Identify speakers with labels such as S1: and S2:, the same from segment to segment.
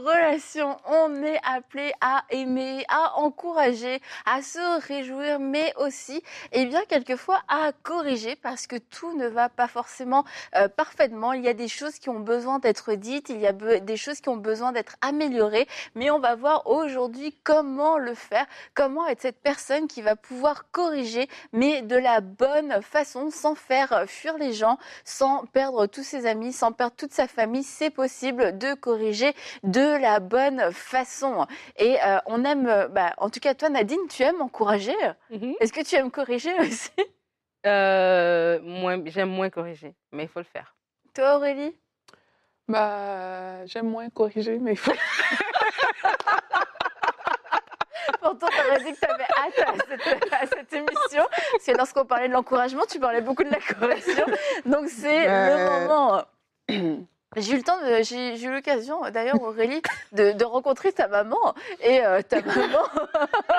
S1: Relations, on est appelé à aimer, à encourager, à se réjouir, mais aussi, eh bien, quelquefois à corriger parce que tout ne va pas forcément euh, parfaitement. Il y a des choses qui ont besoin d'être dites, il y a des choses qui ont besoin d'être améliorées, mais on va voir aujourd'hui comment le faire, comment être cette personne qui va pouvoir corriger, mais de la bonne façon, sans faire fuir les gens, sans perdre tous ses amis, sans perdre toute sa famille. C'est possible de corriger de la bonne façon. Et euh, on aime, euh, bah, en tout cas toi Nadine, tu aimes encourager. Mhm. Est-ce que tu aimes corriger aussi?
S2: Euh, J'aime moins corriger, mais il faut le faire.
S1: Toi Aurélie?
S3: Bah, J'aime moins corriger, mais il faut
S1: Pourtant, tu m'as dit que tu avais hâte à cette, émission. Parce que lorsqu'on parlait de l'encouragement, tu parlais beaucoup de la correction. Donc, c'est le moment. J'ai eu le temps, j'ai eu l'occasion d'ailleurs Aurélie de, rencontrer ta maman. Et euh, ta maman,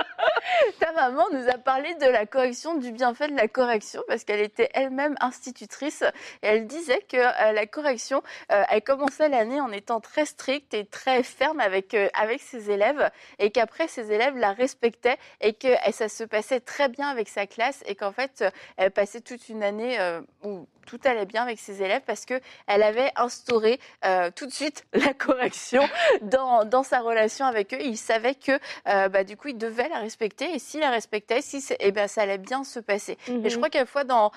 S1: ta maman nous a parlé de la correction, du bienfait de la correction parce qu'elle était elle-même institutrice. Et elle disait que euh, la correction, euh, elle commençait l'année en étant très stricte et très ferme avec avec ses élèves et qu'après ses élèves la respectaient et que ça se passait très bien avec sa classe et qu'en fait elle passait toute une année où tout allait bien avec ses élèves parce que elle avait instauré euh, tout de suite la correction dans, dans sa relation avec eux. Il savait que euh, bah, du coup, il devait la respecter et s'il la respectait, si eh ben, ça allait bien se passer. Et je mhm. crois qu'à fois, dans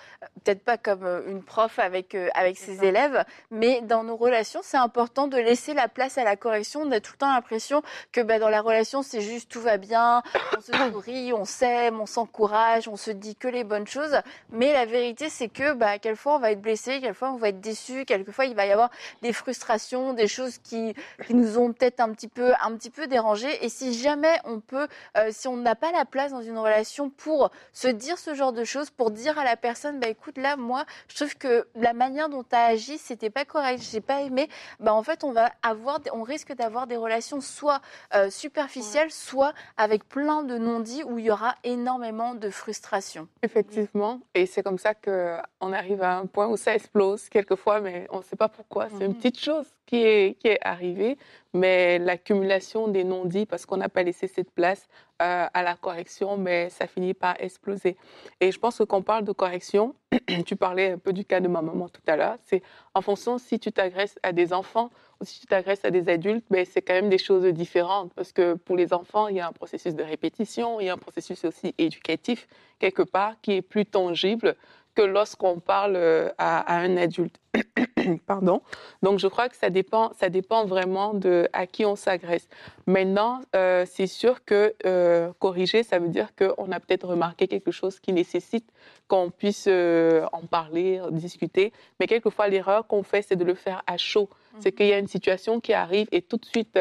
S1: peut-être pas comme euh, une prof avec avec ses élèves, mais dans nos relations, c'est important de laisser la place à la correction. On a tout le temps l'impression que bah, dans la relation, c'est juste tout va bien, on se sourit, on s'aime, on s'encourage, on se dit que les bonnes choses. Mais la vérité, c'est que bah, quelquefois on va être blessé, quelquefois on va être déçu, quelquefois il va y avoir des frustrations, des choses qui, qui nous ont peut-être un petit peu un petit peu dérangé. Et si jamais on peut, euh, si on n'a pas la place dans une relation pour se dire ce genre de choses, pour dire à la personne, bah écoute là, moi, je trouve que la manière dont tu as agi, c'était pas correct, j'ai pas aimé. Bah en fait, on va avoir, on risque d'avoir des relations soit euh, superficielles, soit avec plein de non-dits où il y aura énormément de frustration.
S3: Effectivement, et c'est comme ça que on arrive à un point où ça explose quelquefois, mais on ne sait pas pourquoi. C'est une mhm. petite chose qui est, qui est arrivée, mais l'accumulation des non-dits, parce qu'on n'a pas laissé cette place euh, à la correction, mais ça finit par exploser. Et je pense que quand on parle de correction, tu parlais un peu du cas de ma maman tout à l'heure, c'est en fonction si tu t'agresses à des enfants ou si tu t'agresses à des adultes, mais c'est quand même des choses différentes, parce que pour les enfants, il y a un processus de répétition, il y a un processus aussi éducatif, quelque part, qui est plus tangible que lorsqu'on parle euh, à, un adulte. Pardon. Donc, je crois que ça dépend, ça dépend vraiment de à qui on s'agresse. Maintenant, euh, c'est sûr que euh, corriger, ça veut dire qu'on a peut-être remarqué quelque chose qui nécessite qu'on puisse en parler, discuter. Mais quelquefois, l'erreur qu'on fait, c'est de le faire à chaud. C'est qu'il y a une situation qui arrive et tout de suite,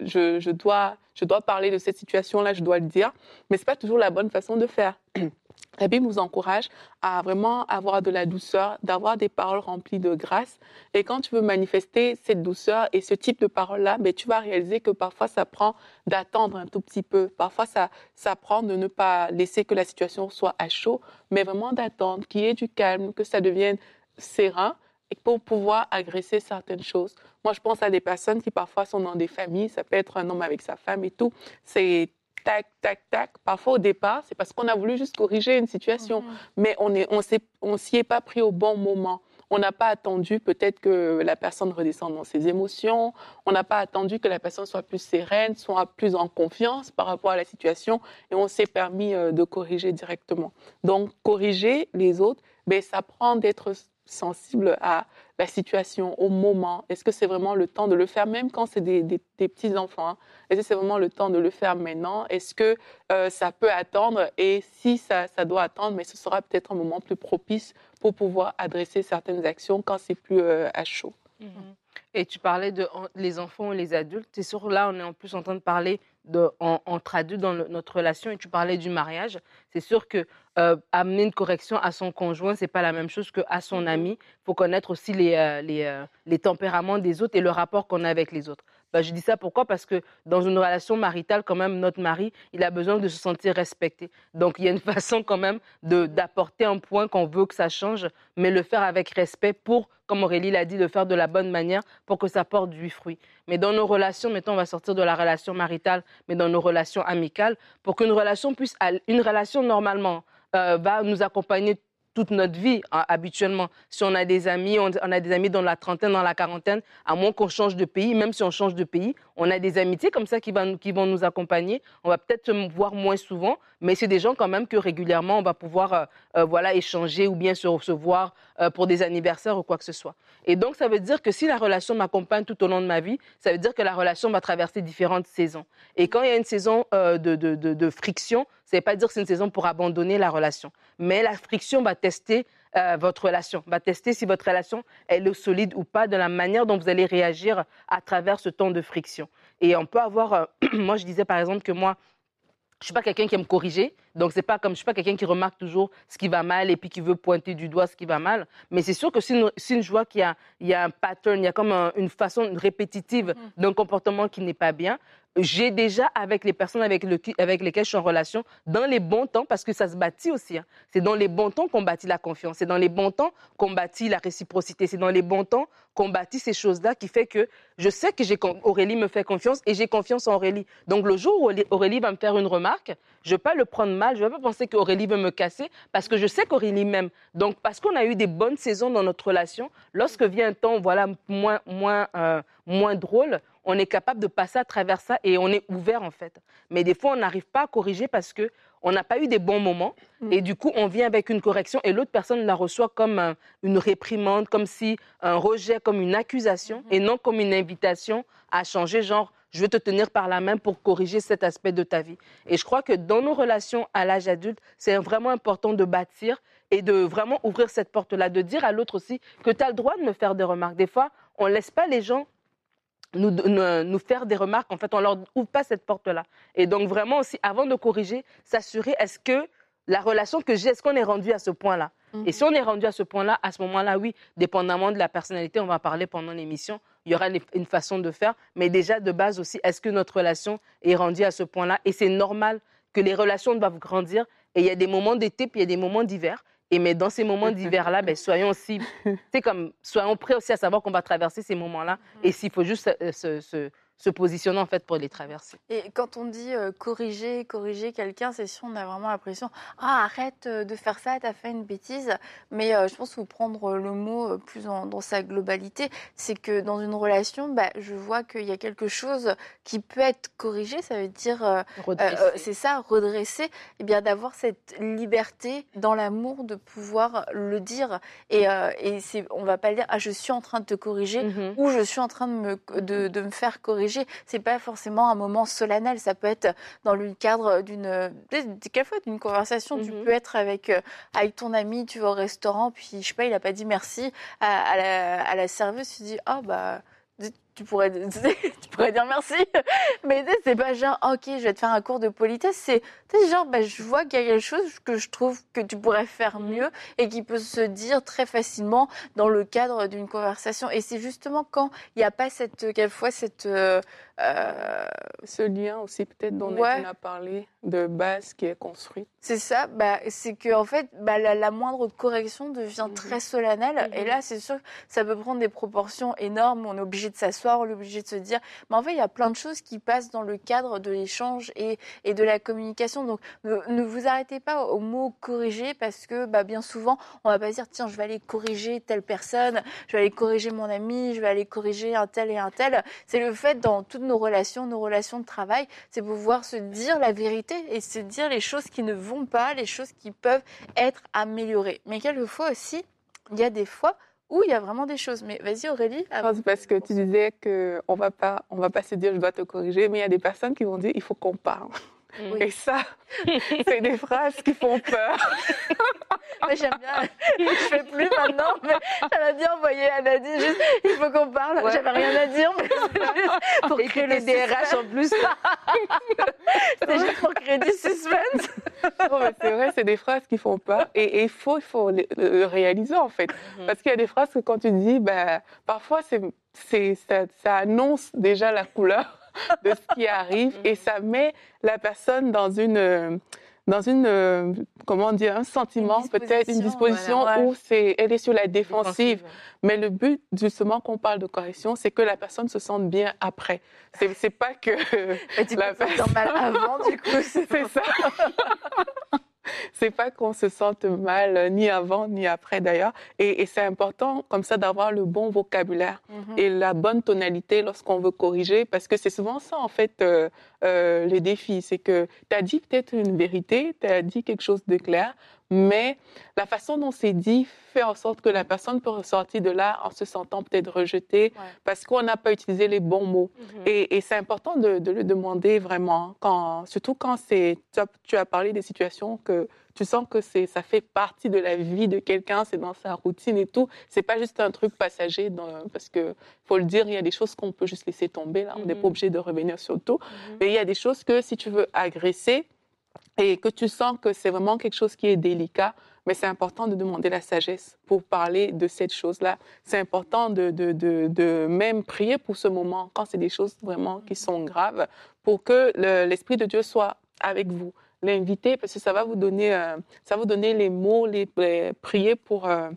S3: je, je, dois, je dois parler de cette situation-là, je dois le dire. Mais c'est pas toujours la bonne façon de faire. La Bible nous encourage à vraiment avoir de la douceur, d'avoir des paroles remplies de grâce. Et quand tu veux manifester cette douceur et ce type de paroles-là, ben, tu vas réaliser que parfois ça prend d'attendre un tout petit peu. Parfois ça, ça prend de ne pas laisser que la situation soit à chaud, mais vraiment d'attendre, qu'il y ait du calme, que ça devienne serein et pour pouvoir agresser certaines choses. Moi, je pense à des personnes qui parfois sont dans des familles, ça peut être un homme avec sa femme et tout. C'est tac, tac, tac. Parfois, au départ, c'est parce qu'on a voulu juste corriger une situation, mhm. mais on ne on, on s'y est pas pris au bon moment. On n'a pas attendu peut-être que la personne redescende dans ses émotions. On n'a pas attendu que la personne soit plus sereine, soit plus en confiance par rapport à la situation. Et on s'est permis euh, de corriger directement. Donc, corriger les autres, ben, ça prend d'être sensible à la situation, au moment. Est-ce que c'est vraiment le temps de le faire, même quand c'est des, petits-enfants hein? Est-ce que c'est vraiment le temps de le faire maintenant? Est-ce que euh, ça peut attendre? Et si ça, doit attendre, mais ce sera peut-être un moment plus propice pour pouvoir adresser certaines actions quand c'est plus euh, à chaud.
S2: Et tu parlais de les enfants et les adultes. C'est sûr, là, on est en plus en train de parler de, en- entre adultes dans le- notre relation et tu parlais du mariage. C'est sûr que euh, amener une correction à son conjoint, c'est pas la même chose qu'à son ami. Il faut connaître aussi les, euh, les, euh, les tempéraments des autres et le rapport qu'on a avec les autres. Ben, je dis ça pourquoi? Parce que dans une relation maritale, quand même, notre mari, il a besoin de se sentir respecté. Donc, il y a une façon quand même d'apporter un point qu'on veut que ça change, mais le faire avec respect pour, comme Aurélie l'a dit, le faire de la bonne manière pour que ça porte du fruit. Mais dans nos relations, mettons, on va sortir de la relation maritale, mais dans nos relations amicales, pour qu'une relation puisse, une relation normalement euh, va nous accompagner toute notre vie hein, habituellement. Si on a des amis, on, a des amis dans la trentaine, dans la quarantaine, à moins qu'on change de pays, même si on change de pays, on a des amitiés comme ça qui, vont nous accompagner. On va peut-être se voir moins souvent, mais c'est des gens quand même que régulièrement on va pouvoir euh, euh, voilà, échanger ou bien se recevoir euh, pour des anniversaires ou quoi que ce soit. Et donc, ça veut dire que si la relation m'accompagne tout au long de ma vie, ça veut dire que la relation va traverser différentes saisons. Et quand il y a une saison euh, de friction, ça ne veut pas dire que c'est une saison pour abandonner la relation. Mais la friction va tester euh, votre relation, va tester si votre relation elle est solide ou pas, de la manière dont vous allez réagir à travers ce temps de friction. Et on peut avoir, euh, moi je disais par exemple que moi, je suis pas quelqu'un qui aime corriger, donc c'est pas comme je suis pas quelqu'un qui remarque toujours ce qui va mal et puis qui veut pointer du doigt ce qui va mal. Mais c'est sûr que si, une- si je vois qu'il y a, il y a un pattern, il y a comme un- une façon répétitive d'un comportement qui n'est pas bien, j'ai déjà avec les personnes avec, le- avec lesquelles je suis en relation, dans les bons temps, parce que ça se bâtit aussi. hein. C'est dans les bons temps qu'on bâtit la confiance. C'est dans les bons temps qu'on bâtit la réciprocité. C'est dans les bons temps qu'on bâtit ces choses-là qui fait que je sais que j'ai Aurélie me fait confiance et j'ai confiance en Aurélie. Donc le jour où Aurélie- Aurélie va me faire une remarque, je ne vais pas le prendre mal, je ne vais pas penser qu'Aurélie veut me casser parce que je sais qu'Aurélie m'aime. Donc parce qu'on a eu des bonnes saisons dans notre relation, lorsque vient un temps voilà, moins, moins, euh, moins drôle, on est capable de passer à travers ça et on est ouvert en fait. Mais des fois, on n'arrive pas à corriger parce que on n'a pas eu des bons moments et du coup, on vient avec une correction et l'autre personne la reçoit comme un- une réprimande, comme si un rejet, comme une accusation et non comme une invitation à changer, genre je veux te tenir par la main pour corriger cet aspect de ta vie. Et je crois que dans nos relations à l'âge adulte, c'est vraiment important de bâtir et de vraiment ouvrir cette porte-là, de dire à l'autre aussi que tu as le droit de me faire des remarques. Des fois, on ne laisse pas les gens nous, nous, faire des remarques. En fait, on leur ouvre pas cette porte-là. Et donc, vraiment aussi, avant de corriger, s'assurer est-ce que la relation que j'ai, est-ce qu'on est rendu à ce point-là? Et si on est rendu à ce point-là, à ce moment-là, oui, dépendamment de la personnalité, on va en parler pendant l'émission, il y aura une façon de faire. Mais déjà, de base aussi, est-ce que notre relation est rendue à ce point-là? Et c'est normal que les relations doivent grandir. Et il y a des moments d'été, puis il y a des moments d'hiver. Et mais dans ces moments d'hiver-là, ben, soyons aussi, comme, soyons prêts aussi à savoir qu'on va traverser ces moments-là. Et s'il faut juste se, se- se positionner en fait pour les traverser.
S1: Et quand on dit euh, corriger, corriger quelqu'un, c'est sûr, on a vraiment l'impression Ah, arrête euh, de faire ça, t'as fait une bêtise. Mais euh, je pense qu'il faut prendre le mot plus en- dans sa globalité. C'est que dans une relation, bah, je vois qu'il y a quelque chose qui peut être corrigé. Ça veut dire, euh, c'est ça, redresser. Et bien d'avoir cette liberté dans l'amour de pouvoir le dire. Et, et c'est, on va pas dire Ah, je suis en train de te corriger
S2: Mhm.
S1: ou je suis en train de me, de, de me faire corriger. C'est pas forcément un moment solennel, ça peut être dans le cadre d'une, quelquefois d'une conversation. Tu
S2: Mhm.
S1: peux être avec, euh, avec ton ami, tu vas au restaurant, puis je sais pas, il a pas dit merci à, à la, à la serveuse, tu dis, ah bah, tu pourrais, tu pourrais dire merci. Mais c'est pas genre, ok, je vais te faire un cours de politesse. C'est genre, bah, je vois qu'il y a quelque chose que je trouve que tu pourrais faire mieux et qui peut se dire très facilement dans le cadre d'une conversation. Et c'est justement quand il n'y a pas cette, quelquefois, cette. euh, euh,
S3: Ce lien aussi, peut-être, dont
S1: Ouais.
S3: Nadine a parlé, de base qui est construite.
S1: c'est ça, bah, c'est que en fait, bah, la, la moindre correction devient
S3: Mhm.
S1: très solennelle. Et
S2: Mhm.
S1: là, c'est sûr que ça peut prendre des proportions énormes. On est obligé de s'asseoir, obligé de se dire. Mais en fait, il y a plein de choses qui passent dans le cadre de l'échange et, et de la communication. Donc, ne, vous arrêtez pas au mot corriger parce que bah, bien souvent, on va pas dire tiens, je vais aller corriger telle personne, je vais aller corriger mon ami, je vais aller corriger un tel et un tel. C'est le fait dans toutes nos relations, nos relations de travail, c'est pouvoir se dire la vérité et se dire les choses qui ne vont pas, les choses qui peuvent être améliorées. Mais quelquefois aussi, il y a des fois où il y a vraiment des choses. Mais vas-y Aurélie.
S3: Pense parce que tu disais qu'on va pas, on va pas se dire je dois te corriger, mais il y a des personnes qui vont dire il faut qu'on parle. Et ça, c'est des phrases qui font peur.
S1: Moi, j'aime bien. Je fais plus maintenant, mais j'avais bien envoyé à Nadine juste, il faut qu'on parle. J'avais rien à dire, mais c'est juste pour
S2: Et
S1: créer
S2: que
S1: le
S2: DRH en plus.
S1: C'était juste pour créer du suspense.
S3: Non, mais c'est vrai, c'est des phrases qui font peur. Et il faut, il faut le, le réaliser, en fait. Parce qu'il y a des phrases que quand tu dis, ben, parfois, c'est, c'est, ça, ça annonce déjà la couleur de ce qui arrive et ça met la personne dans une, dans une, comment dire, un sentiment, peut-être une disposition
S1: disposition, voilà, ouais.
S3: où c'est, elle est sur la défensive.
S2: Défensive.
S3: Mais le but, justement, qu'on parle de correction, c'est que la personne se sente bien après. C'est, c'est pas que.
S1: Mais tu
S3: La
S1: peux mal avant, du coup. C'est
S3: ça. c'est pas qu'on se sente mal euh, ni avant ni après d'ailleurs. Et, et c'est important comme ça d'avoir le bon vocabulaire
S1: Mhm.
S3: et la bonne tonalité lorsqu'on veut corriger parce que c'est souvent ça en fait euh, euh, les défis. C'est que tu as dit peut-être une vérité, tu as dit quelque chose de clair, mais la façon dont c'est dit fait en sorte que la personne peut ressortir de là en se sentant peut-être rejetée
S1: Ouais.
S3: parce qu'on n'a pas utilisé les bons mots. Et, et c'est important de, de le demander vraiment, quand, surtout quand c'est, tu as, tu as parlé des situations que tu sens que ça fait partie de la vie de quelqu'un, c'est dans sa routine et tout. C'est pas juste un truc passager, dans- parce que faut le dire, il y a des choses qu'on peut juste laisser tomber là, on n'est
S2: Mhm.
S3: pas obligé de revenir sur tout. Mais il y a des choses que si tu veux agresser et que tu sens que c'est vraiment quelque chose qui est délicat, mais c'est important de demander la sagesse pour parler de cette chose-là. C'est important de, de, de, de même prier pour ce moment, quand c'est des choses vraiment qui sont graves, pour que le- l'Esprit de Dieu soit avec vous. L'inviter, parce que ça va vous donner, euh, ça va vous donner les mots, les, les- prier pour euh,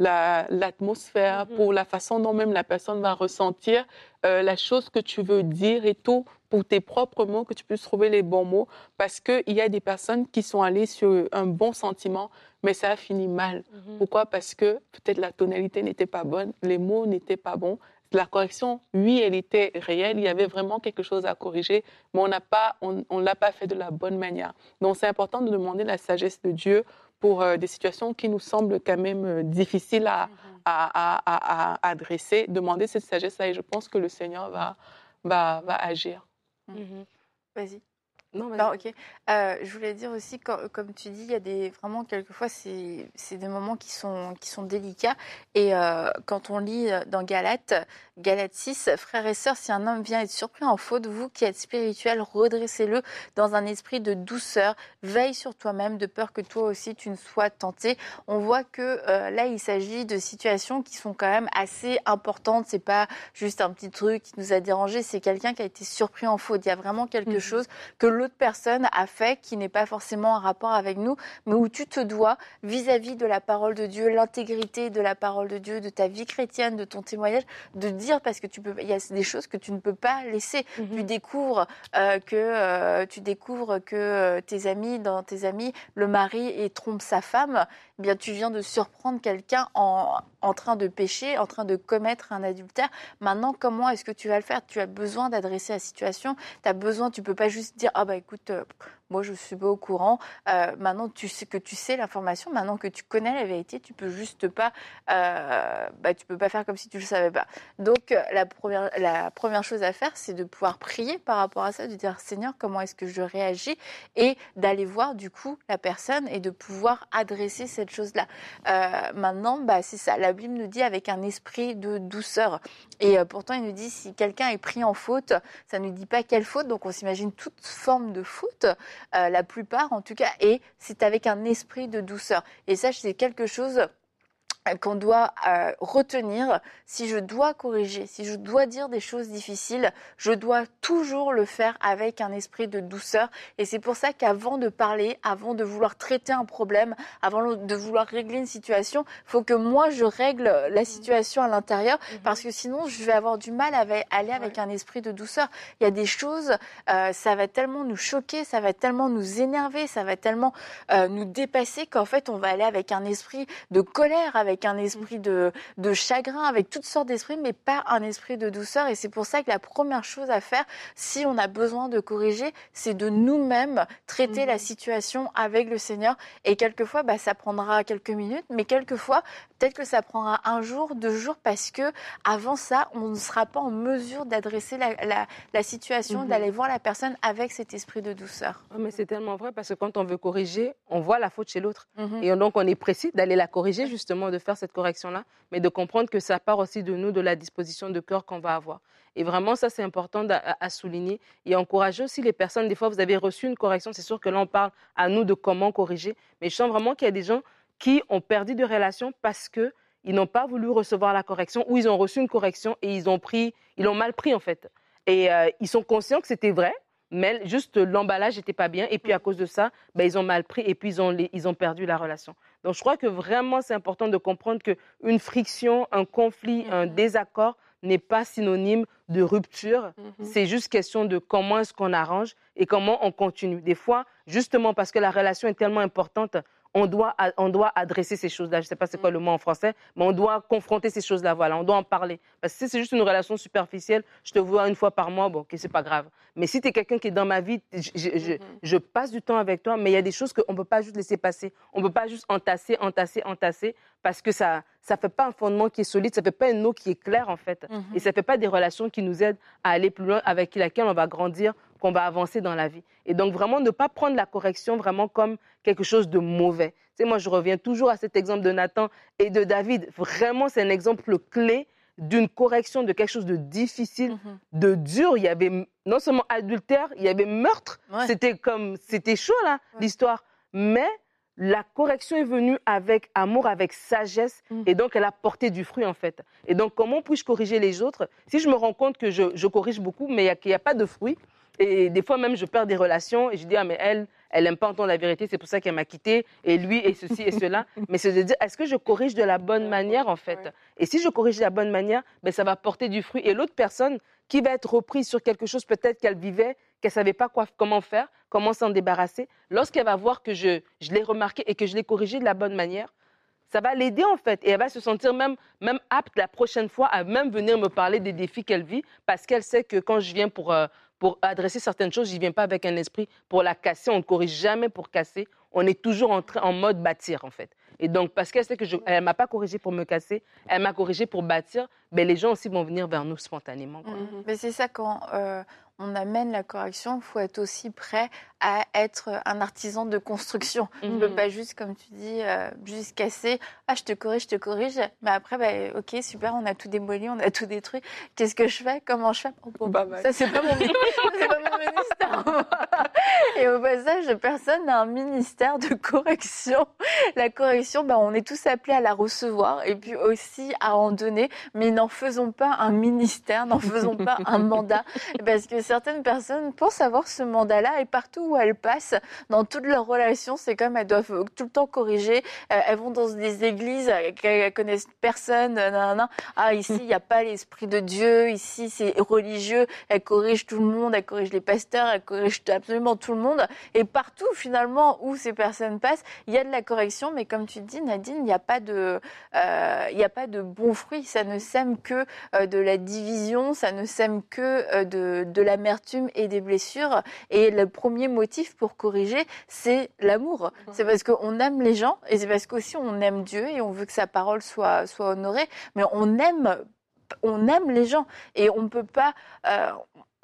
S3: la- l'atmosphère,
S2: Mhm.
S3: pour la façon dont même la personne va ressentir euh, la chose que tu veux dire et tout, pour tes propres mots, que tu puisses trouver les bons mots, parce qu'il y a des personnes qui sont allées sur un bon sentiment, mais ça a fini mal.
S2: Mhm.
S3: Pourquoi? Parce que peut-être la tonalité n'était pas bonne, les mots n'étaient pas bons. La correction, oui, elle était réelle, il y avait vraiment quelque chose à corriger, mais on n'a pas, on, on l'a pas fait de la bonne manière. Donc c'est important de demander la sagesse de Dieu pour euh, des situations qui nous semblent quand même euh, difficiles à, à, à, à- à adresser. Demander cette sagesse-là et je pense que le Seigneur va, va, va agir.
S2: Mhm.
S1: Vas-y.
S2: Non, vas-y.
S1: Non, ok. Euh, je voulais dire aussi, quand- comme tu dis, il y a des vraiment quelquefois c'est des moments qui sont qui sont délicats. Et euh, quand on lit euh, dans Galates, Galates 6, frères et sœurs, si un homme vient être surpris en faute, vous qui êtes spirituels, redressez-le dans un esprit de douceur. Veille sur toi-même, de peur que toi aussi tu ne sois tenté. On voit que euh, là, il s'agit de situations qui sont quand même assez importantes. C'est pas juste un petit truc qui nous a dérangé. C'est quelqu'un qui a été surpris en faute. Il y a vraiment quelque
S3: Mhm.
S1: chose que l'autre personne a fait qui n'est pas forcément en rapport avec nous, mais où tu te dois, vis-à-vis de la parole de Dieu, l'intégrité de la parole de Dieu, de ta vie chrétienne, de ton témoignage, de dire parce que tu peux, il y a des choses que tu ne peux pas laisser.
S2: Mhm.
S1: Tu découvres euh, que euh, tu découvres que euh, tes amis, dans tes amis, le mari et trompe sa femme. Eh bien, tu viens de surprendre quelqu'un en, en train de pécher, en train de commettre un adultère. Maintenant, comment est-ce que tu vas le faire? Tu as besoin d'adresser la situation. Tu as besoin, tu peux pas juste dire ah bah écoute, euh, moi je suis pas au courant. Euh, maintenant, tu sais que tu sais l'information. Maintenant que tu connais la vérité, tu peux juste pas, euh, bah tu peux pas faire comme si tu le savais pas. Donc la première, la première chose à faire, c'est de pouvoir prier par rapport à ça, de dire Seigneur, comment est-ce que je réagis? Et d'aller voir du coup la personne et de pouvoir adresser cette chose-là. Euh, maintenant, bah, c'est ça. La Bible nous dit avec un esprit de douceur. Et euh, pourtant, il nous dit si quelqu'un est pris en faute, ça ne dit pas quelle faute. Donc, on s'imagine toute forme de faute, euh, la plupart en tout cas. Et c'est avec un esprit de douceur. Et ça, c'est quelque chose qu'on doit euh, retenir. Si je dois corriger, si je dois dire des choses difficiles, je dois toujours le faire avec un esprit de douceur. Et c'est pour ça qu'avant de parler, avant de vouloir traiter un problème, avant de vouloir régler une situation, faut que moi je règle la situation à l'intérieur, parce que sinon je vais avoir du mal à aller avec un esprit de douceur. Il y a des choses, euh, ça va tellement nous choquer, ça va tellement nous énerver, ça va tellement euh, nous dépasser qu'en fait on va aller avec un esprit de colère, avec un esprit de, de chagrin, avec toutes sortes d'esprits, mais pas un esprit de douceur. Et c'est pour ça que la première chose à faire, si on a besoin de corriger, c'est de nous-mêmes traiter la situation avec le Seigneur. Et quelquefois, bah, ça prendra quelques minutes, mais quelquefois, peut-être que ça prendra un jour, deux jours, parce que avant ça, on ne sera pas en mesure d'adresser la, situation, mhm. d'aller voir la personne avec cet esprit de douceur.
S2: mais c'est tellement vrai parce que quand on veut corriger, on voit la faute chez l'autre. Mhm. Et donc, on est précis d'aller la corriger, justement, de faire cette correction-là, mais de comprendre que ça part aussi de nous, de la disposition de cœur qu'on va avoir. Et vraiment, ça, c'est important à, souligner et encourager aussi les personnes. Des fois, vous avez reçu une correction, c'est sûr que là, on parle à nous de comment corriger, mais je sens vraiment qu'il y a des gens qui ont perdu de relation parce qu'ils n'ont pas voulu recevoir la correction ou ils ont reçu une correction et ils ont pris, ils l'ont mal pris en fait. Et euh, ils sont conscients que c'était vrai, mais juste l'emballage n'était pas bien. Et puis à cause de ça, ben, ils ont mal pris et puis ils ont, ils ont perdu la relation. Donc je crois que vraiment c'est important de comprendre qu'une friction, un conflit, un mm-hmm. désaccord n'est pas synonyme de rupture. Mm-hmm. C'est juste question de comment est-ce qu'on arrange et comment on continue. Des fois, justement parce que la relation est tellement importante, on doit, on doit adresser ces choses-là. Je ne sais pas c'est quoi le mot en français, mais on doit confronter ces choses-là. Voilà, on doit en parler. Parce que si c'est juste une relation superficielle, je te vois une fois par mois, bon, ok, c'est pas grave. Mais si tu es quelqu'un qui est dans ma vie, mm-hmm. je, passe du temps avec toi, mais il y a des choses qu'on ne peut pas juste laisser passer. On ne peut pas juste entasser, entasser, entasser, parce que ça ne fait pas un fondement qui est solide, ça ne fait pas une eau qui est claire, en fait. Mm-hmm. Et ça ne fait pas des relations qui nous aident à aller plus loin, avec laquelle on va grandir, qu'on va avancer dans la vie. Et donc, vraiment, ne pas prendre la correction vraiment comme quelque chose de mauvais. Tu sais, moi, je reviens toujours à cet exemple de Nathan et de David. Vraiment, c'est un exemple clé d'une correction de quelque chose de difficile, mhm. de dur. Il y avait non seulement adultère, il y avait meurtre. C'était comme, c'était chaud là, l'histoire. Mais la correction est venue avec amour, avec sagesse, mhm. et donc elle a porté du fruit en fait. Et donc comment puis-je corriger les autres? Si je me rends compte que je, corrige beaucoup, mais qu'il n'y a, pas de fruit et des fois même, je perds des relations et je dis, ah, mais elle, elle n'aime pas entendre la vérité, c'est pour ça qu'elle m'a quitté, et lui, et ceci, et cela. Mais c'est de dire, est-ce que je corrige de la bonne manière, en fait? Et si je corrige de la bonne manière, ben, ça va porter du fruit. Et l'autre personne qui va être reprise sur quelque chose peut-être qu'elle vivait, qu'elle ne savait pas quoi, comment faire, comment s'en débarrasser, lorsqu'elle va voir que je, je l'ai remarqué et que je l'ai corrigé de la bonne manière, ça va l'aider en fait. Et elle va se sentir même, même apte la prochaine fois à même venir me parler des défis qu'elle vit parce qu'elle sait que quand je viens pour, euh, pour adresser certaines choses, je ne viens pas avec un esprit pour la casser. On ne corrige jamais pour casser. On est toujours en, en mode bâtir, en fait. Et donc, parce qu'elle sait que je, elle m'a pas corrigé pour me casser, elle m'a corrigé pour bâtir, ben, les gens aussi vont venir vers nous spontanément.
S1: Mmh. Mais c'est ça quand euh, on amène la correction, il faut être aussi prêt à être un artisan de construction. On ne peut pas juste, comme tu dis, euh, juste casser. Ah, je te corrige, je te corrige. Mais après, bah, ok, super, on a tout démoli, on a tout détruit. Qu'est-ce que je fais? Comment je fais? Oh, bah, Ça, c'est pas, mon... pas mon ministère. Et au passage, personne n'a un ministère de correction. La correction, bah, on est tous appelés à la recevoir et puis aussi à en donner. Mais n'en faisons pas un ministère, n'en faisons pas un mandat. Parce que certaines personnes pensent avoir ce mandat-là et partout où elles passent, dans toutes leurs relations, c'est comme elles doivent tout le temps corriger. Euh, elles vont dans des églises, elles connaissent personne. Ah, ici, il n'y a pas l'esprit de Dieu. Ici, c'est religieux. Elles corrigent tout le monde. Elles corrigent les pasteurs. Elles corrigent absolument tout le monde. Et partout, finalement, où ces personnes passent, il y a de la correction. Mais comme tu dis, Nadine, il n'y a pas de, euh, il. Ça ne sème que euh, de la division. Ça ne sème que de, l'amertume et des blessures. Et le premier motif pour corriger, c'est l'amour. C'est parce qu'on aime les gens et c'est parce qu'aussi on aime Dieu et on veut que sa parole soit, soit honorée. Mais on aime on aime les gens et on ne peut pas, euh,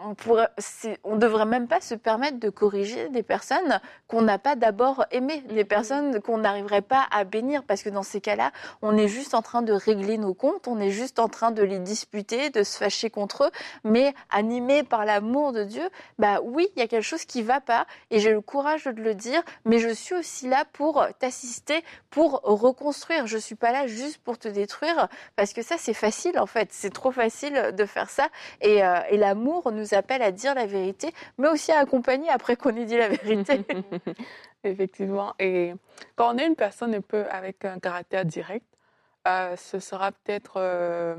S1: on ne devrait même pas se permettre de corriger des personnes qu'on n'a pas d'abord aimées, des personnes qu'on n'arriverait pas à bénir, parce que dans ces cas-là, on est juste en train de régler nos comptes, on est juste en train de les disputer, de se fâcher contre eux, mais animé par l'amour de Dieu, bah oui, il y a quelque chose qui va pas, et j'ai le courage de le dire, mais je suis aussi là pour t'assister, pour reconstruire. Je suis pas là juste pour te détruire, parce que ça c'est facile en fait, c'est trop facile de faire ça, et, euh, et l'amour nous appelle à dire la vérité, mais aussi à accompagner après qu'on ait dit la vérité.
S3: Effectivement. Et quand on est une personne un peu avec un caractère direct, euh, ce sera peut-être euh,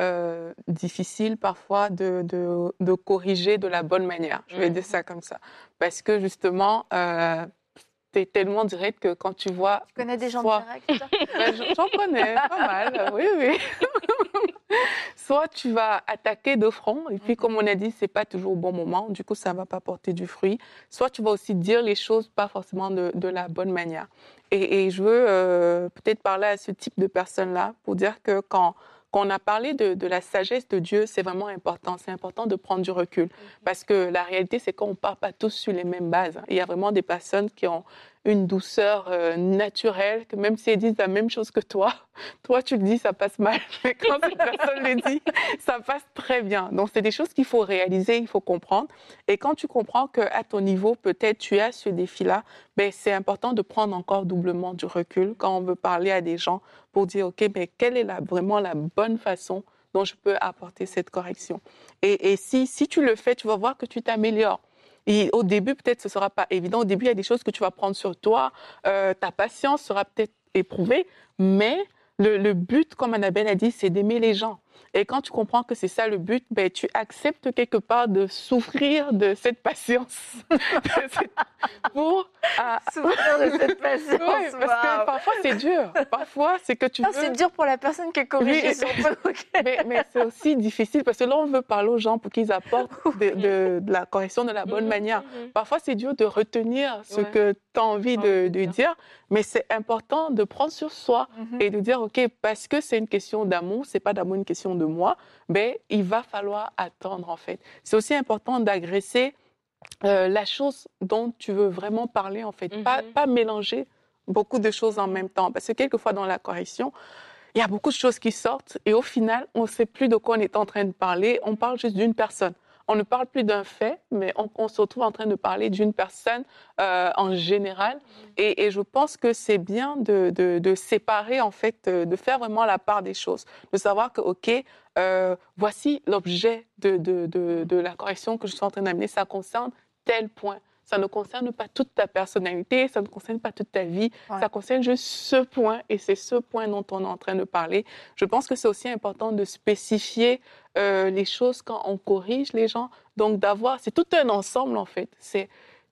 S3: euh, difficile parfois de, de, corriger de la bonne manière. Je vais dire ça comme ça. Parce que justement, tu es tellement direct que quand tu vois.
S1: Tu connais des gens directs
S3: ben, J'en connais pas mal, oui, oui. soit tu vas attaquer de front, et puis comme on a dit, c'est pas toujours au bon moment, du coup ça va pas porter du fruit. Soit tu vas aussi dire les choses pas forcément de, de la bonne manière. Et, et je veux euh, peut-être parler à ce type de personnes-là pour dire que quand quand on a parlé de, de la sagesse de Dieu, c'est vraiment important. C'est important de prendre du recul. Parce que la réalité, c'est qu'on ne part pas tous sur les mêmes bases. Il y a vraiment des personnes qui ont une douceur euh, naturelle, que même si elles disent la même chose que toi, toi tu le dis, ça passe mal. Mais quand cette personne le dit, ça passe très bien. Donc c'est des choses qu'il faut réaliser, il faut comprendre. Et quand tu comprends qu'à ton niveau, peut-être tu as ce défi-là, ben, c'est important de prendre encore doublement du recul quand on veut parler à des gens pour dire, OK, mais quelle est la, vraiment la bonne façon dont je peux apporter cette correction. Et, et si, si tu le fais, tu vas voir que tu t'améliores. Et au début, peut-être ce sera pas évident. Au début, il y a des choses que tu vas prendre sur toi. Euh, ta patience sera peut-être éprouvée, mais le, le but, comme Annabelle a dit, c'est d'aimer les gens. Et quand tu comprends que c'est ça le but, ben, tu acceptes quelque part de souffrir de cette patience. pour
S1: ah, souffrir de cette patience.
S3: Oui, parce que parfois c'est dur. Parfois c'est que tu
S1: Ah,
S3: veux.
S1: c'est dur pour la personne qui est corrigée,
S3: Oui. Mais, mais c'est aussi difficile parce que là, on veut parler aux gens pour qu'ils apportent de, de- de la correction de la bonne
S2: Mhm,
S3: manière.
S2: mhm.
S3: Parfois, c'est dur de retenir ce
S2: Ouais.
S3: que tu as envie de,
S2: dire,
S3: mais c'est important de prendre sur soi
S1: Mhm.
S3: et de dire, OK, parce que c'est une question d'amour, c'est pas d'amour une question de moi, ben, il va falloir attendre, en fait. C'est aussi important d'agresser euh, la chose dont tu veux vraiment parler, en fait. Pas,
S2: Mhm.
S3: pas mélanger beaucoup de choses en même temps. Parce que quelquefois, dans la correction, il y a beaucoup de choses qui sortent et au final, on ne sait plus de quoi on est en train de parler. On parle juste d'une personne. On ne parle plus d'un fait, mais on, on se retrouve en train de parler d'une personne euh, en général. Et, et je pense que c'est bien de, de- de séparer, en fait, euh, de faire vraiment la part des choses. De savoir que, OK, euh, voici l'objet de, de la correction que je suis en train d'amener. Ça concerne tel point. Ça ne concerne pas toute ta personnalité, ça ne concerne pas toute ta vie,
S1: Ouais.
S3: ça concerne juste ce point et c'est ce point dont on est en train de parler. Je pense que c'est aussi important de spécifier euh, les choses quand on corrige les gens. Donc d'avoir, c'est tout un ensemble en fait. C'est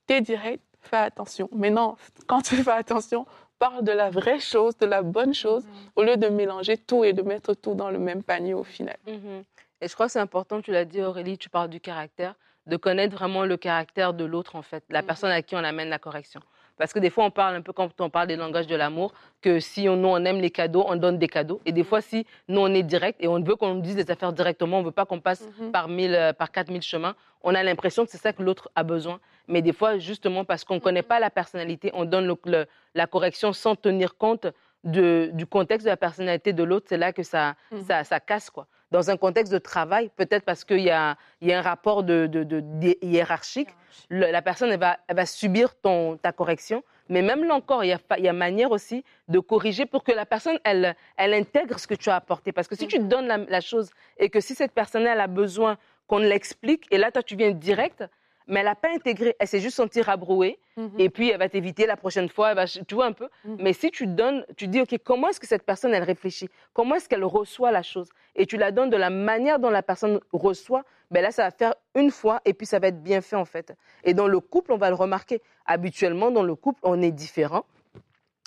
S3: t'es direct, fais attention. Mais non, quand tu fais attention, parle de la vraie chose, de la bonne chose, au lieu de mélanger tout et de mettre tout dans le même panier au final.
S2: Mhm. Et je crois que c'est important, tu l'as dit Aurélie, tu parles du caractère, de connaître vraiment le caractère de l'autre en fait, la
S3: Mhm.
S2: personne à qui on amène la correction. Parce que des fois, on parle un peu quand on parle des langages de l'amour, que si on, nous, on aime les cadeaux, on donne des cadeaux. Et des fois, si nous, on est direct et on veut qu'on nous dise des affaires directement, on ne veut pas qu'on passe
S3: Mhm.
S2: par, mille, euh, par 4000 chemins, on a l'impression que c'est ça que l'autre a besoin. Mais des fois, justement, parce qu'on ne connaît pas la personnalité, on donne le- le- la correction sans tenir compte de- du contexte de la personnalité de l'autre. C'est là que ça, ça, ça casse. Quoi. Dans un contexte de travail, peut-être parce qu'il y a, il y a un rapport de, de- de- de- hiérarchique, le- la personne elle va, elle va subir ton, ta correction. Mais même là encore, il y, a, fa- il y a manière aussi de corriger pour que la personne, elle, elle intègre ce que tu as apporté. Parce que si tu
S3: Mhm.
S2: donnes la, la chose et que si cette personne elle a besoin qu'on l'explique, et là, toi, tu viens direct, mais elle n'a pas intégré, elle s'est juste sentie rabrouée,
S3: Mhm.
S2: et puis elle va t'éviter la prochaine fois, elle va, tu vois un peu.
S3: Mhm.
S2: Mais si tu donnes, tu dis, OK, comment est-ce que cette personne, elle réfléchit? Comment est-ce qu'elle reçoit la chose? Et tu la donnes de la manière dont la personne reçoit, ben là, ça va faire une fois, et puis ça va être bien fait, en fait. Et dans le couple, on va le remarquer. Habituellement, dans le couple, on est différent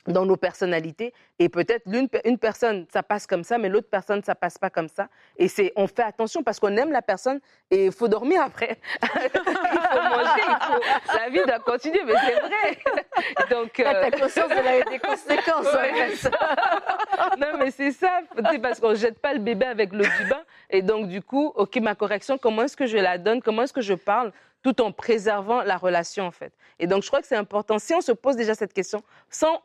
S2: dans nos personnalités et peut-être l'une une personne ça passe comme ça mais l'autre personne ça passe pas comme ça et c'est on fait attention parce qu'on aime la personne et il faut dormir après il faut manger il faut- la vie doit continuer mais c'est vrai donc
S1: Là,
S2: euh,
S1: t'as conscience de la- des conséquences.
S2: Ouais, non, mais c'est ça. C'est parce qu'on ne jette pas le bébé avec l'eau du bain. Et donc, du coup, OK, ma correction, comment est-ce que je la donne Comment est-ce que je parle? Tout en préservant la relation, en fait. Et donc, je crois que c'est important. Si on se pose déjà cette question, sans,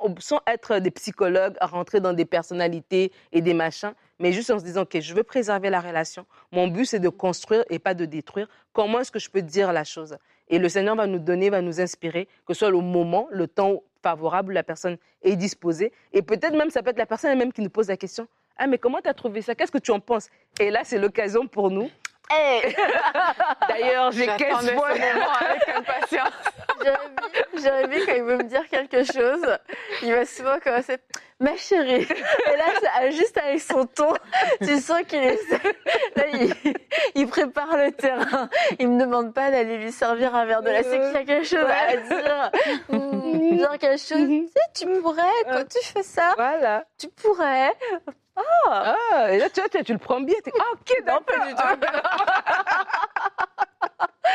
S2: être des psychologues, à rentrer dans des personnalités et des machins, mais juste en se disant, OK, je veux préserver la relation. Mon but, c'est de construire et pas de détruire. Comment est-ce que je peux dire la chose? Et le Seigneur va nous donner, va nous inspirer, que ce soit le moment, le temps favorable où la personne est disposée. Et peut-être même, ça peut être la personne elle-même qui nous pose la question. Ah, mais comment tu as trouvé ça? Qu'est-ce que tu en penses Et là, c'est l'occasion pour nous.
S1: Hey,
S2: D'ailleurs, j'ai 15
S3: J'attendais
S2: fois.
S3: ce moment avec impatience.
S1: Jérémy, quand il veut me dire quelque chose, il va souvent commencer Ma chérie. Et là, ça- juste avec son ton, tu sens qu'il est. Là, il, il prépare le terrain. Il me demande pas d'aller lui servir un verre de la c'est qu'il y a quelque chose à dire. Genre quelque chose. Tu sais, tu pourrais, quand tu fais ça,
S2: Voilà.
S1: tu pourrais.
S2: Ah, ah et là, tu, tu, tu, le prends bien. Ah, ok,
S1: non, pas du tout.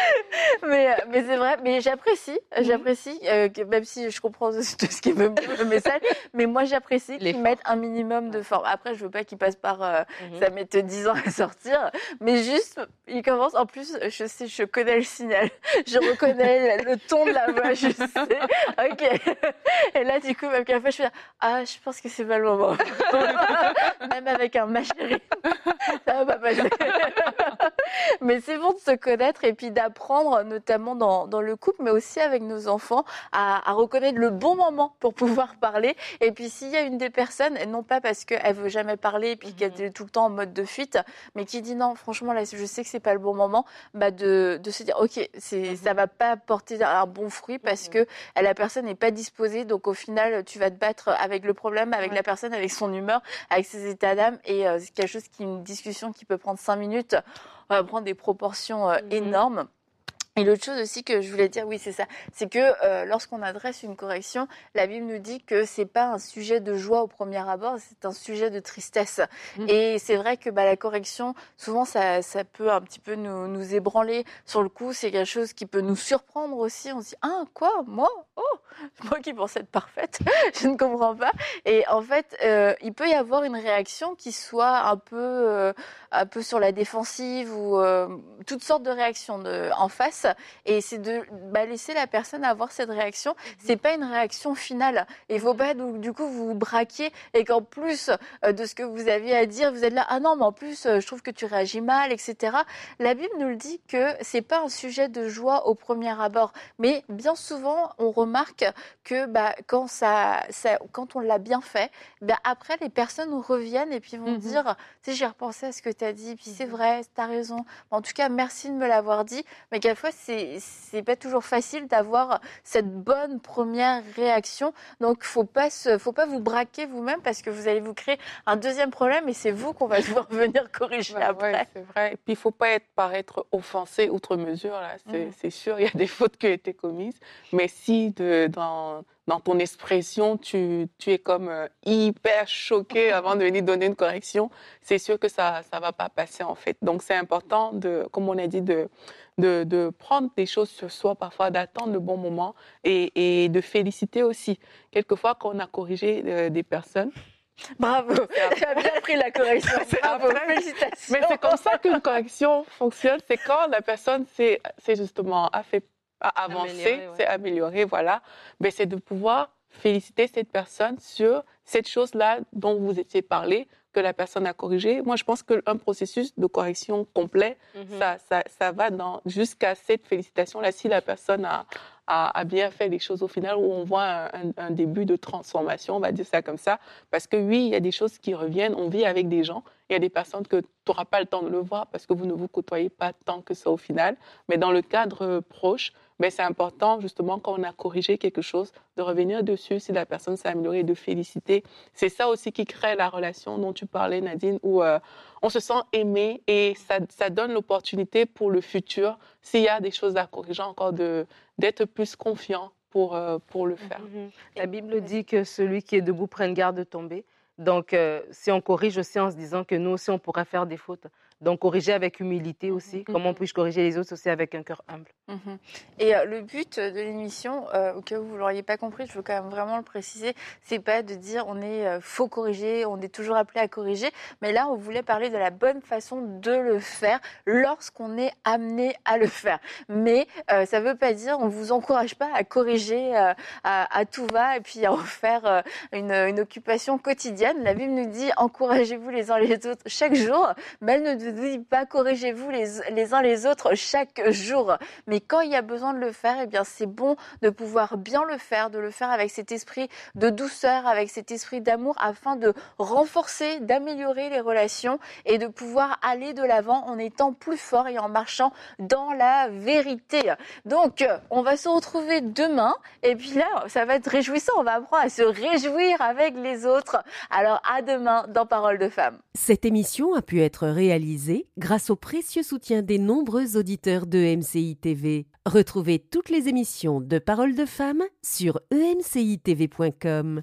S1: mais, euh, mais c'est vrai, mais j'apprécie, mhm. j'apprécie, euh, même si je comprends tout ce qui veut le message, mais moi j'apprécie qu'ils mettent un minimum de forme. Après, je veux pas qu'ils passent par, euh, mhm. ça met 10 ans à sortir, mais juste, ils commencent, en plus, je sais, je connais le signal, je reconnais le ton de la voix, je sais, ok. Et là, du coup, même qu'à fois, je fais, ah, je pense que c'est pas le moment. même avec un ma chérie, ça va pas passer. mais c'est bon de se connaître et puis d'apprendre, notamment dans, dans, le couple, mais aussi avec nos enfants, à, à, reconnaître le bon moment pour pouvoir parler. Et puis s'il y a une des personnes, non pas parce qu'elle veut jamais parler et puis qu'elle mhm. est tout le temps en mode de fuite, mais qui dit non, franchement là, je sais que c'est pas le bon moment, bah de, de se dire ok, c'est mhm. ça va pas porter un bon fruit parce mhm. que la personne n'est pas disposée. Donc au final, tu vas te battre avec le problème, avec la personne, avec son humeur, avec ses états d'âme. Et euh, c'est quelque chose qui, une discussion qui peut prendre cinq minutes, on va prendre des proportions euh, énormes. Et l'autre chose aussi que je voulais dire, oui, c'est ça, c'est que euh, lorsqu'on adresse une correction, la Bible nous dit que c'est pas un sujet de joie au premier abord, c'est un sujet de tristesse. Mmh. Et c'est vrai que bah, la correction, souvent, ça, ça peut un petit peu nous, nous ébranler sur le coup. C'est quelque chose qui peut nous surprendre aussi. On se dit, ah, quoi, moi? Oh, moi qui pensais être parfaite, je ne comprends pas. Et en fait, euh, il peut y avoir une réaction qui soit un peu, euh, un peu sur la défensive ou toutes sortes de réactions de, en face et c'est de bah, laisser la personne avoir cette réaction. Mhm. C'est pas une réaction finale. Il faut mhm. pas du coup vous, vous braquer et qu'en plus euh, de ce que vous aviez à dire, vous êtes là ah non mais en plus euh, je trouve que tu réagis mal, etc. La Bible nous le dit que c'est pas un sujet de joie au premier abord, mais bien souvent on remarque que bah, quand ça, quand on l'a bien fait, bah, après les personnes reviennent et puis vont mhm. dire tu sais j'ai repensé à ce que tu as dit, puis c'est vrai, tu as raison. En tout cas merci de me l'avoir dit, mais quelquefois c'est c'est pas toujours facile d'avoir cette bonne première réaction. Donc faut pas se, faut pas vous braquer vous-même parce que vous allez vous créer un deuxième problème et c'est vous qu'on va devoir venir corriger après.
S3: c'est vrai. Et puis il faut pas être paraître offensé outre mesure là. C'est, mmh. sûr, il y a des fautes qui ont été commises, mais si de, dans dans ton expression, tu, tu es comme euh, hyper choqué avant de venir donner une correction, c'est sûr que ça ça va pas passer en fait. Donc c'est important de, comme on a dit, de de, de, prendre des choses sur soi, parfois d'attendre le bon moment et, et, de féliciter aussi. Quelquefois, quand on a corrigé euh, des personnes,
S1: Bravo, tu as bien pris la correction. Bravo, félicitations.
S3: Mais c'est comme ça qu'une correction fonctionne, c'est quand la personne s'est justement a fait a avancé, s'est améliorée, voilà. Mais c'est de pouvoir féliciter cette personne sur cette chose-là dont vous étiez parlé, que la personne a corrigé. Moi, je pense qu'un processus de correction complet, mhm. ça, ça, ça, va jusqu'à cette félicitation-là. Si la personne a, a, a, bien fait les choses au final, où on voit un, un, début de transformation, on va dire ça comme ça. Parce que oui, il y a des choses qui reviennent. On vit avec des gens. Il y a des personnes que tu n'auras pas le temps de le voir parce que vous ne vous côtoyez pas tant que ça au final. Mais dans le cadre proche, mais c'est important justement quand on a corrigé quelque chose de revenir dessus si la personne s'est améliorée, de féliciter. C'est ça aussi qui crée la relation dont tu parlais, Nadine, où euh, on se sent aimé et ça, ça donne l'opportunité pour le futur, s'il y a des choses à corriger encore, d'être plus confiant pour, euh, pour le faire.
S2: Mm-hmm. La Bible dit que celui qui est debout prenne garde de tomber. Donc, euh, si on corrige aussi en se disant que nous aussi, on pourrait faire des fautes, donc, corriger avec humilité aussi. Mhm. Comment puis-je corriger les autres aussi avec un cœur humble?
S1: Et euh, le but de l'émission, euh, au cas où vous ne l'auriez pas compris, je veux quand même vraiment le préciser, c'est pas de dire on est euh, faux corrigé, on est toujours appelé à corriger, mais là, on voulait parler de la bonne façon de le faire lorsqu'on est amené à le faire. Mais ça ne veut pas dire, on ne vous encourage pas à corriger à, tout va et puis à en faire une, une, occupation quotidienne. La Bible nous dit encouragez-vous les uns les autres chaque jour, mais elle ne ne pas corrigez-vous les, les, uns les autres chaque jour. Mais quand il y a besoin de le faire, eh bien, c'est bon de pouvoir bien le faire, de le faire avec cet esprit de douceur, avec cet esprit d'amour afin de renforcer, d'améliorer les relations et de pouvoir aller de l'avant en étant plus fort et en marchant dans la vérité. Donc, on va se retrouver demain et puis là, ça va être réjouissant. On va apprendre à se réjouir avec les autres. Alors, à demain dans Parole de Femmes.
S4: Cette émission a pu être réalisée grâce au précieux soutien des nombreux auditeurs de MCI TV. Retrouvez toutes les émissions de Paroles de femmes sur emcitv.com.